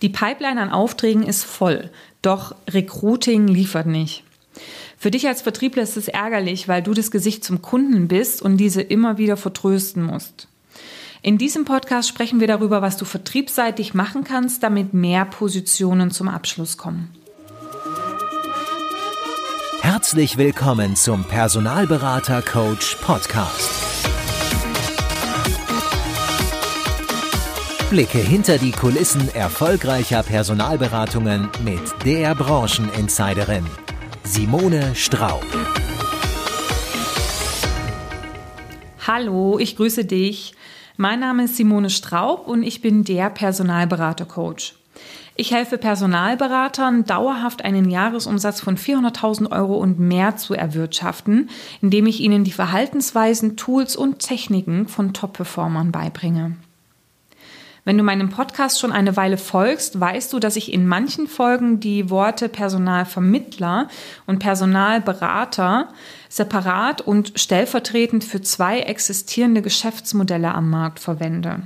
Die Pipeline an Aufträgen ist voll, doch Recruiting liefert nicht. Für dich als Vertriebler ist es ärgerlich, weil du das Gesicht zum Kunden bist und diese immer wieder vertrösten musst. In diesem Podcast sprechen wir darüber, was du vertriebsseitig machen kannst, damit mehr Positionen zum Abschluss kommen. Herzlich willkommen zum Personalberater Coach Podcast. Blicke hinter die Kulissen erfolgreicher Personalberatungen mit der Brancheninsiderin Simone Straub. Hallo, ich grüße dich. Mein Name ist Simone Straub und ich bin der Personalberater Coach. Ich helfe Personalberatern, dauerhaft einen Jahresumsatz von 400.000 Euro und mehr zu erwirtschaften, indem ich ihnen die Verhaltensweisen, Tools und Techniken von Top-Performern beibringe. Wenn du meinem Podcast schon eine Weile folgst, weißt du, dass ich in manchen Folgen die Worte Personalvermittler und Personalberater separat und stellvertretend für zwei existierende Geschäftsmodelle am Markt verwende.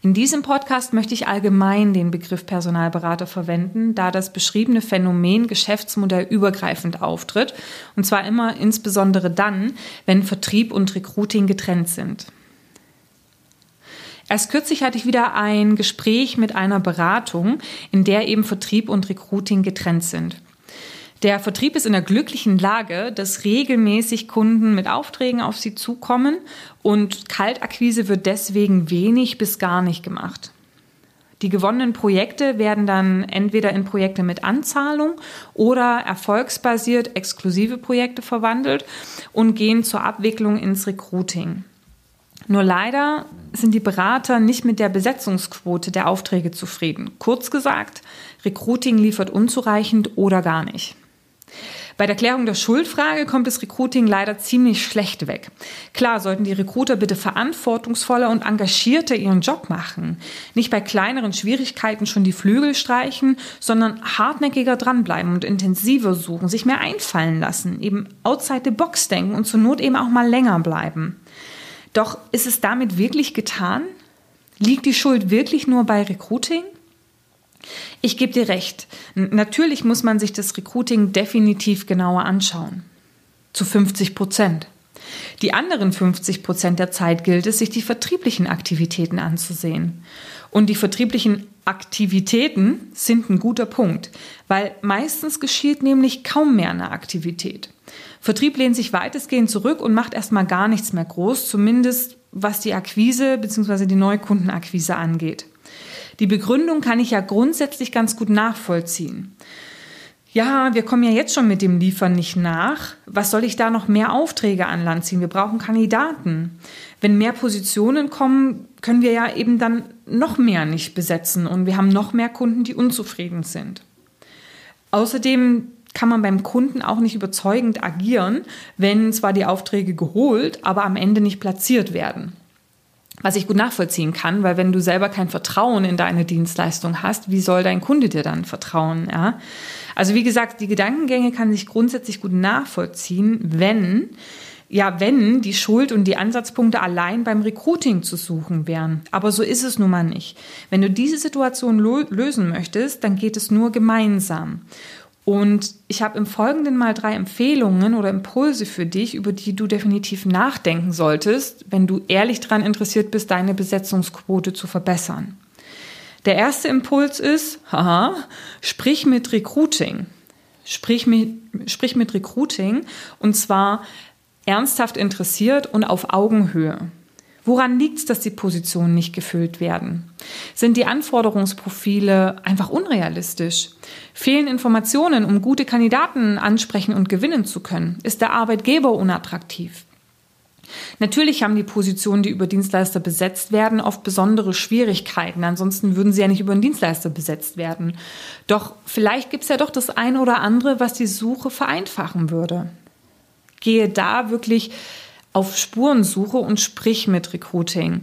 In diesem Podcast möchte ich allgemein den Begriff Personalberater verwenden, da das beschriebene Phänomen Geschäftsmodell übergreifend auftritt, und zwar immer insbesondere dann, wenn Vertrieb und Recruiting getrennt sind. Erst kürzlich hatte ich wieder ein Gespräch mit einer Beratung, in der eben Vertrieb und Recruiting getrennt sind. Der Vertrieb ist in der glücklichen Lage, dass regelmäßig Kunden mit Aufträgen auf sie zukommen und Kaltakquise wird deswegen wenig bis gar nicht gemacht. Die gewonnenen Projekte werden dann entweder in Projekte mit Anzahlung oder erfolgsbasiert exklusive Projekte verwandelt und gehen zur Abwicklung ins Recruiting. Nur leider sind die Berater nicht mit der Besetzungsquote der Aufträge zufrieden. Kurz gesagt, Recruiting liefert unzureichend oder gar nicht. Bei der Klärung der Schuldfrage kommt das Recruiting leider ziemlich schlecht weg. Klar sollten die Recruiter bitte verantwortungsvoller und engagierter ihren Job machen. Nicht bei kleineren Schwierigkeiten schon die Flügel streichen, sondern hartnäckiger dranbleiben und intensiver suchen, sich mehr einfallen lassen, eben outside the box denken und zur Not eben auch mal länger bleiben. Doch ist es damit wirklich getan? Liegt die Schuld wirklich nur bei Recruiting? Ich gebe dir recht. Natürlich muss man sich das Recruiting definitiv genauer anschauen. Zu 50 Prozent. Die anderen 50 Prozent der Zeit gilt es, sich die vertrieblichen Aktivitäten anzusehen. Und die vertrieblichen Aktivitäten sind ein guter Punkt, weil meistens geschieht nämlich kaum mehr eine Aktivität. Vertrieb lehnt sich weitestgehend zurück und macht erstmal gar nichts mehr groß, zumindest was die Akquise bzw. die Neukundenakquise angeht. Die Begründung kann ich ja grundsätzlich ganz gut nachvollziehen. Ja, wir kommen ja jetzt schon mit dem Liefern nicht nach. Was soll ich da noch mehr Aufträge an Land ziehen? Wir brauchen Kandidaten. Wenn mehr Positionen kommen, können wir ja eben dann noch mehr nicht besetzen und wir haben noch mehr Kunden, die unzufrieden sind. Außerdem kann man beim Kunden auch nicht überzeugend agieren, wenn zwar die Aufträge geholt, aber am Ende nicht platziert werden. Was ich gut nachvollziehen kann, weil wenn du selber kein Vertrauen in deine Dienstleistung hast, wie soll dein Kunde dir dann vertrauen? Ja? Also wie gesagt, die Gedankengänge kann sich grundsätzlich gut nachvollziehen, wenn ja, wenn die Schuld und die Ansatzpunkte allein beim Recruiting zu suchen wären. Aber so ist es nun mal nicht. Wenn du diese Situation lösen möchtest, dann geht es nur gemeinsam. Und ich habe im Folgenden mal drei Empfehlungen oder Impulse für dich, über die du definitiv nachdenken solltest, wenn du ehrlich daran interessiert bist, deine Besetzungsquote zu verbessern. Der erste Impuls ist, haha, sprich mit Recruiting. Sprich mit, sprich mit Recruiting und zwar ernsthaft interessiert und auf Augenhöhe. Woran liegt es, dass die Positionen nicht gefüllt werden? Sind die Anforderungsprofile einfach unrealistisch? Fehlen Informationen, um gute Kandidaten ansprechen und gewinnen zu können? Ist der Arbeitgeber unattraktiv? Natürlich haben die Positionen, die über Dienstleister besetzt werden, oft besondere Schwierigkeiten. Ansonsten würden sie ja nicht über einen Dienstleister besetzt werden. Doch vielleicht gibt es ja doch das eine oder andere, was die Suche vereinfachen würde. Gehe da wirklich auf Spurensuche und sprich mit Recruiting.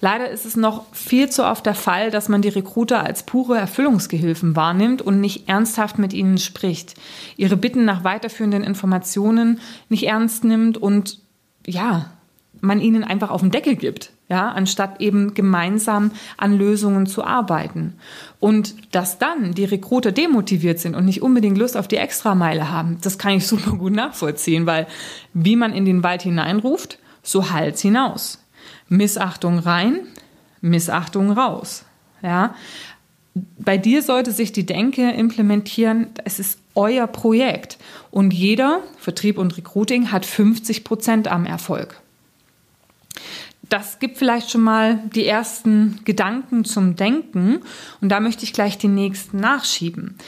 Leider ist es noch viel zu oft der Fall, dass man die Recruiter als pure Erfüllungsgehilfen wahrnimmt und nicht ernsthaft mit ihnen spricht, ihre Bitten nach weiterführenden Informationen nicht ernst nimmt und ja, man ihnen einfach auf den Deckel gibt, ja, anstatt eben gemeinsam an Lösungen zu arbeiten. Und dass dann die Recruiter demotiviert sind und nicht unbedingt Lust auf die Extrameile haben, das kann ich super gut nachvollziehen, weil wie man in den Wald hineinruft, so halt's hinaus. Missachtung rein, Missachtung raus. Ja, bei dir sollte sich die Denke implementieren, es ist euer Projekt und jeder, Vertrieb und Recruiting, hat 50 Prozent am Erfolg. Das gibt vielleicht schon mal die ersten Gedanken zum Denken und da möchte ich gleich den nächsten nachschieben.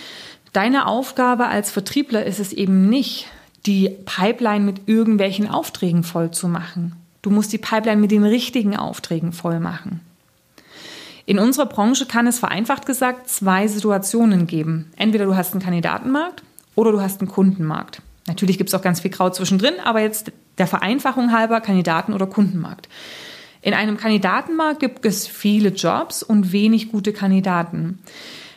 Deine Aufgabe als Vertriebler ist es eben nicht, die Pipeline mit irgendwelchen Aufträgen voll zu machen. Du musst die Pipeline mit den richtigen Aufträgen voll machen. In unserer Branche kann es vereinfacht gesagt zwei Situationen geben. Entweder du hast einen Kandidatenmarkt oder du hast einen Kundenmarkt. Natürlich gibt es auch ganz viel Kraut zwischendrin, aber jetzt der Vereinfachung halber Kandidaten- oder Kundenmarkt. In einem Kandidatenmarkt gibt es viele Jobs und wenig gute Kandidaten.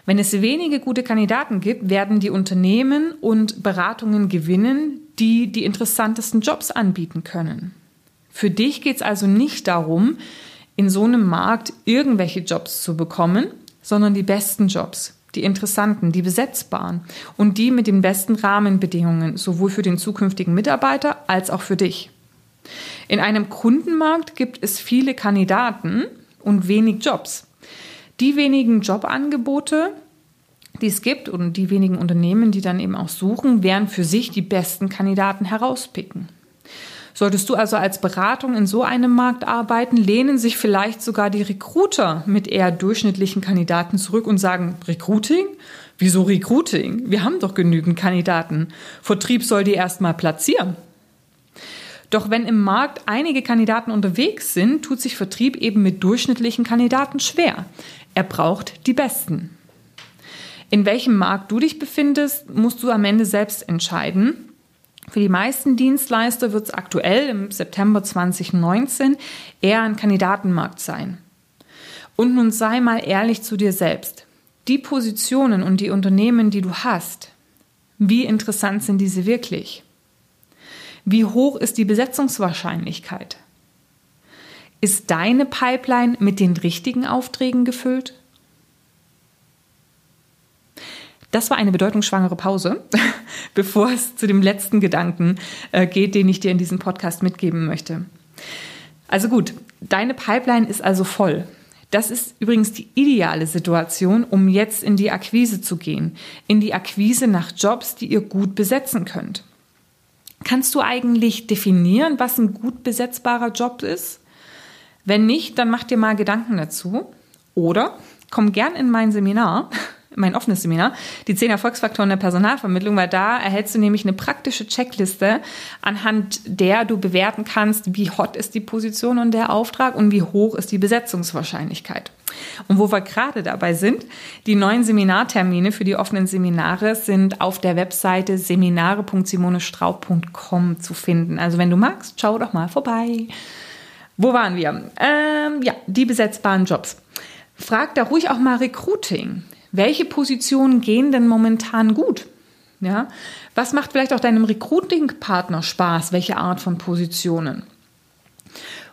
Wenn es wenige gute Kandidaten gibt, werden die Unternehmen und Beratungen gewinnen, die die interessantesten Jobs anbieten können. Für dich geht es also nicht darum, in so einem Markt irgendwelche Jobs zu bekommen, sondern die besten Jobs, die interessanten, die besetzbaren und die mit den besten Rahmenbedingungen, sowohl für den zukünftigen Mitarbeiter als auch für dich. In einem Kundenmarkt gibt es viele Kandidaten und wenig Jobs. Die wenigen Jobangebote, die es gibt und die wenigen Unternehmen, die dann eben auch suchen, werden für sich die besten Kandidaten herauspicken. Solltest du also als Beratung in so einem Markt arbeiten, lehnen sich vielleicht sogar die Recruiter mit eher durchschnittlichen Kandidaten zurück und sagen, Recruiting? Wieso Recruiting? Wir haben doch genügend Kandidaten. Vertrieb soll die erstmal platzieren. Doch wenn im Markt einige Kandidaten unterwegs sind, tut sich Vertrieb eben mit durchschnittlichen Kandidaten schwer. Er braucht die besten. In welchem Markt du dich befindest, musst du am Ende selbst entscheiden. Für die meisten Dienstleister wird es aktuell im September 2019 eher ein Kandidatenmarkt sein. Und nun sei mal ehrlich zu dir selbst. Die Positionen und die Unternehmen, die du hast, wie interessant sind diese wirklich? Wie hoch ist die Besetzungswahrscheinlichkeit? Ist deine Pipeline mit den richtigen Aufträgen gefüllt? Das war eine bedeutungsschwangere Pause, bevor es zu dem letzten Gedanken äh, geht, den ich dir in diesem Podcast mitgeben möchte. Also gut, deine Pipeline ist also voll. Das ist übrigens die ideale Situation, um jetzt in die Akquise zu gehen, in die Akquise nach Jobs, die ihr gut besetzen könnt. Kannst du eigentlich definieren, was ein gut besetzbarer Job ist? Wenn nicht, dann mach dir mal Gedanken dazu. Oder komm gern in mein Seminar mein offenes Seminar, die zehn Erfolgsfaktoren der Personalvermittlung, weil da erhältst du nämlich eine praktische Checkliste, anhand der du bewerten kannst, wie hot ist die Position und der Auftrag und wie hoch ist die Besetzungswahrscheinlichkeit. Und wo wir gerade dabei sind, die neuen Seminartermine für die offenen Seminare sind auf der Webseite seminare.simonestraub.com zu finden. Also wenn du magst, schau doch mal vorbei. Wo waren wir? Ähm, ja, die besetzbaren Jobs. Frag da ruhig auch mal Recruiting welche Positionen gehen denn momentan gut? Ja, was macht vielleicht auch deinem Recruiting-Partner Spaß? Welche Art von Positionen?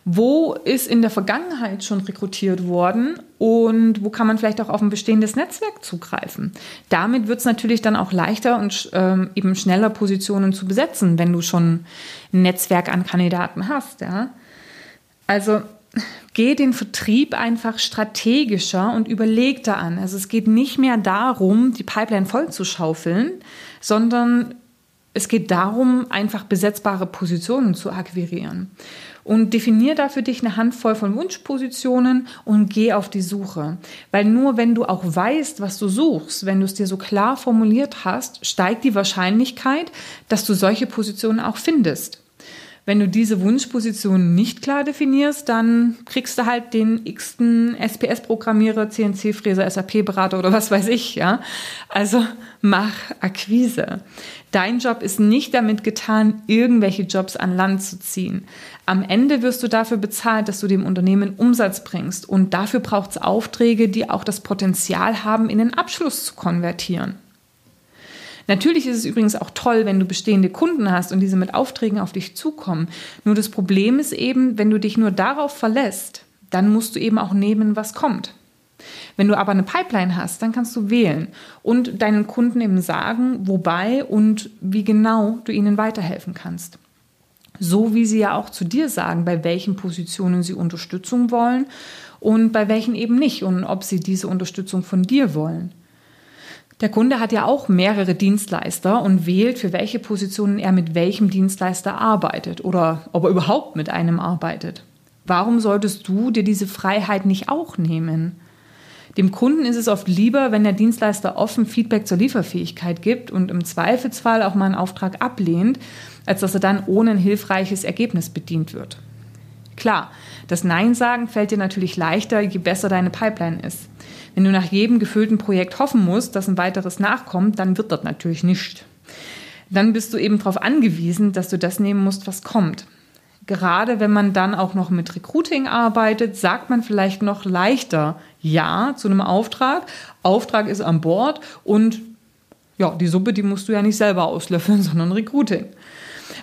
Wo ist in der Vergangenheit schon rekrutiert worden und wo kann man vielleicht auch auf ein bestehendes Netzwerk zugreifen? Damit wird es natürlich dann auch leichter und ähm, eben schneller Positionen zu besetzen, wenn du schon ein Netzwerk an Kandidaten hast. Ja? Also geh den Vertrieb einfach strategischer und überlegter an. Also es geht nicht mehr darum, die Pipeline voll zu schaufeln, sondern es geht darum, einfach besetzbare Positionen zu akquirieren. Und definier da für dich eine Handvoll von Wunschpositionen und geh auf die Suche. Weil nur wenn du auch weißt, was du suchst, wenn du es dir so klar formuliert hast, steigt die Wahrscheinlichkeit, dass du solche Positionen auch findest. Wenn du diese Wunschposition nicht klar definierst, dann kriegst du halt den x-ten SPS-Programmierer, CNC-Fräser, SAP-Berater oder was weiß ich, ja. Also mach Akquise. Dein Job ist nicht damit getan, irgendwelche Jobs an Land zu ziehen. Am Ende wirst du dafür bezahlt, dass du dem Unternehmen Umsatz bringst. Und dafür braucht es Aufträge, die auch das Potenzial haben, in den Abschluss zu konvertieren. Natürlich ist es übrigens auch toll, wenn du bestehende Kunden hast und diese mit Aufträgen auf dich zukommen. Nur das Problem ist eben, wenn du dich nur darauf verlässt, dann musst du eben auch nehmen, was kommt. Wenn du aber eine Pipeline hast, dann kannst du wählen und deinen Kunden eben sagen, wobei und wie genau du ihnen weiterhelfen kannst. So wie sie ja auch zu dir sagen, bei welchen Positionen sie Unterstützung wollen und bei welchen eben nicht und ob sie diese Unterstützung von dir wollen. Der Kunde hat ja auch mehrere Dienstleister und wählt, für welche Positionen er mit welchem Dienstleister arbeitet oder ob er überhaupt mit einem arbeitet. Warum solltest du dir diese Freiheit nicht auch nehmen? Dem Kunden ist es oft lieber, wenn der Dienstleister offen Feedback zur Lieferfähigkeit gibt und im Zweifelsfall auch mal einen Auftrag ablehnt, als dass er dann ohne ein hilfreiches Ergebnis bedient wird. Klar, das Nein sagen fällt dir natürlich leichter, je besser deine Pipeline ist. Wenn du nach jedem gefüllten Projekt hoffen musst, dass ein weiteres nachkommt, dann wird das natürlich nicht. Dann bist du eben darauf angewiesen, dass du das nehmen musst, was kommt. Gerade wenn man dann auch noch mit Recruiting arbeitet, sagt man vielleicht noch leichter Ja zu einem Auftrag. Auftrag ist an Bord und ja, die Suppe, die musst du ja nicht selber auslöffeln, sondern Recruiting.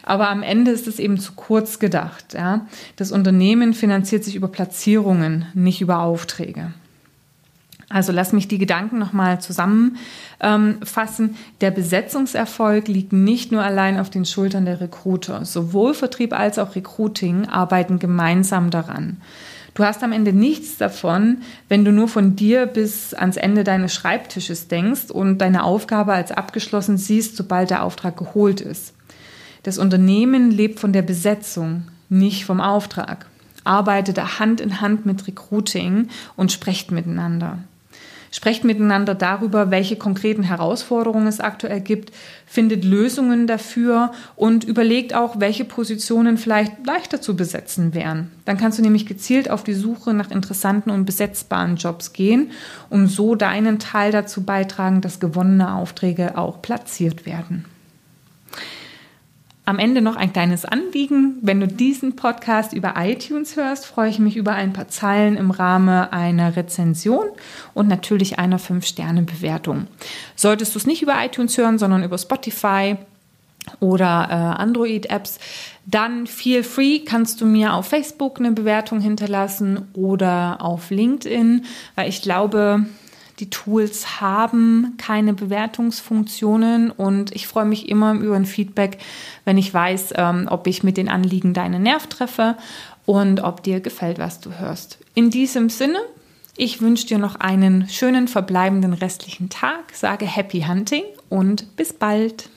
Aber am Ende ist es eben zu kurz gedacht. Ja? Das Unternehmen finanziert sich über Platzierungen, nicht über Aufträge. Also lass mich die Gedanken nochmal zusammenfassen. Der Besetzungserfolg liegt nicht nur allein auf den Schultern der Recruiter. Sowohl Vertrieb als auch Recruiting arbeiten gemeinsam daran. Du hast am Ende nichts davon, wenn du nur von dir bis ans Ende deines Schreibtisches denkst und deine Aufgabe als abgeschlossen siehst, sobald der Auftrag geholt ist. Das Unternehmen lebt von der Besetzung, nicht vom Auftrag. Arbeitet Hand in Hand mit Recruiting und sprecht miteinander. Sprecht miteinander darüber, welche konkreten Herausforderungen es aktuell gibt, findet Lösungen dafür und überlegt auch, welche Positionen vielleicht leichter zu besetzen wären. Dann kannst du nämlich gezielt auf die Suche nach interessanten und besetzbaren Jobs gehen und so deinen Teil dazu beitragen, dass gewonnene Aufträge auch platziert werden. Am Ende noch ein kleines Anliegen. Wenn du diesen Podcast über iTunes hörst, freue ich mich über ein paar Zeilen im Rahmen einer Rezension und natürlich einer 5-Sterne-Bewertung. Solltest du es nicht über iTunes hören, sondern über Spotify oder äh, Android-Apps, dann feel free kannst du mir auf Facebook eine Bewertung hinterlassen oder auf LinkedIn, weil ich glaube, die Tools haben keine Bewertungsfunktionen und ich freue mich immer über ein Feedback, wenn ich weiß, ähm, ob ich mit den Anliegen deinen Nerv treffe und ob dir gefällt, was du hörst. In diesem Sinne, ich wünsche dir noch einen schönen verbleibenden restlichen Tag, sage Happy Hunting und bis bald.